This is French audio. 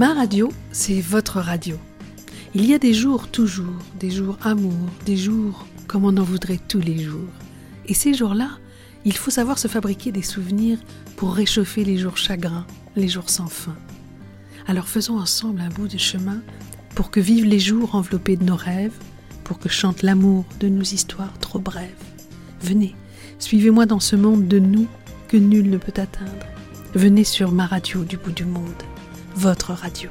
Ma radio, c'est votre radio. Il y a des jours toujours, des jours amour, des jours comme on en voudrait tous les jours. Et ces jours-là, il faut savoir se fabriquer des souvenirs pour réchauffer les jours chagrins, les jours sans fin. Alors faisons ensemble un bout de chemin pour que vivent les jours enveloppés de nos rêves, pour que chante l'amour de nos histoires trop brèves. Venez, suivez-moi dans ce monde de nous que nul ne peut atteindre. Venez sur ma radio du bout du monde, votre radio.